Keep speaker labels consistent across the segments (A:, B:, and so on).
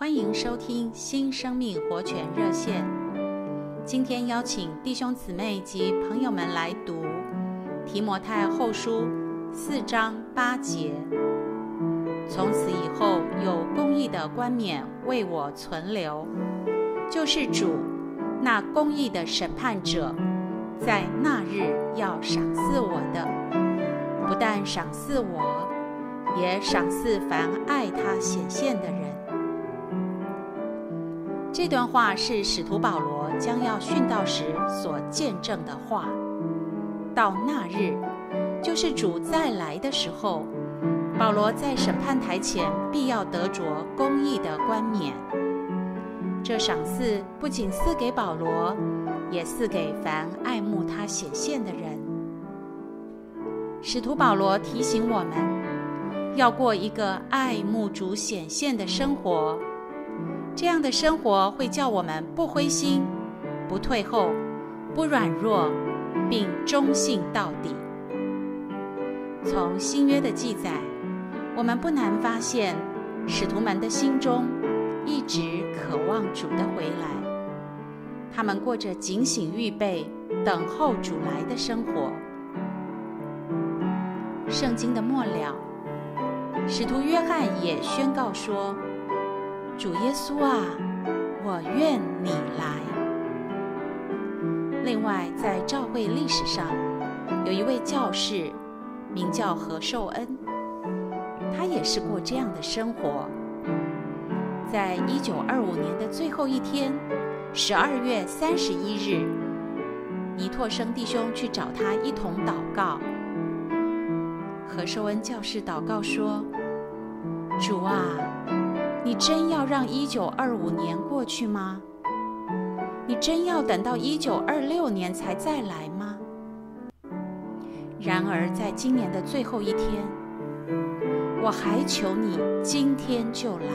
A: 欢迎收听新生命活泉热线。今天邀请弟兄姊妹及朋友们来读提摩太后书四章八节。从此以后，有公义的冠冕为我存留，就是主那公义的审判者，在那日要赏赐我的，不但赏赐我，也赏赐凡爱他显现的人。这段话是使徒保罗将要殉道时所见证的话。到那日，就是主再来的时候，保罗在审判台前必要得着公义的冠冕。这赏赐不仅赐给保罗，也赐给凡爱慕他显现的人。使徒保罗提醒我们，要过一个爱慕主显现的生活。这样的生活会叫我们不灰心、不退后、不软弱，并忠信到底。从新约的记载，我们不难发现，使徒们的心中一直渴望主的回来。他们过着警醒预备、等候主来的生活。圣经的末了，使徒约翰也宣告说。主耶稣啊，我愿你来。另外，在教会历史上，有一位教士，名叫何寿恩，他也是过这样的生活。在一九二五年的最后一天，十二月三十一日，尼拓生弟兄去找他一同祷告。何寿恩教士祷告说：“主啊。”你真要让一九二五年过去吗？你真要等到一九二六年才再来吗？然而，在今年的最后一天，我还求你今天就来。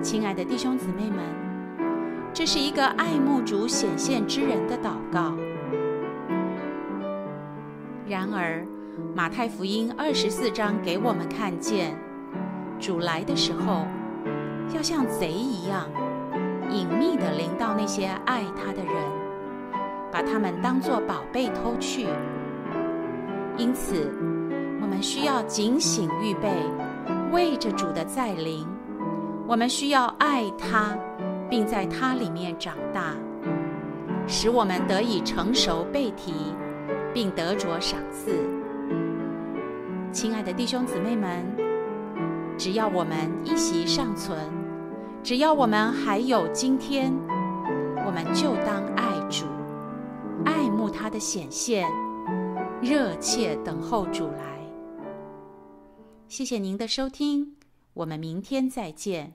A: 亲爱的弟兄姊妹们，这是一个爱慕主显现之人的祷告。然而，马太福音二十四章给我们看见。主来的时候，要像贼一样，隐秘地临到那些爱他的人，把他们当作宝贝偷去。因此，我们需要警醒预备，为着主的再临。我们需要爱他，并在他里面长大，使我们得以成熟被提，并得着赏赐。亲爱的弟兄姊妹们。只要我们一息尚存，只要我们还有今天，我们就当爱主，爱慕他的显现，热切等候主来。谢谢您的收听，我们明天再见。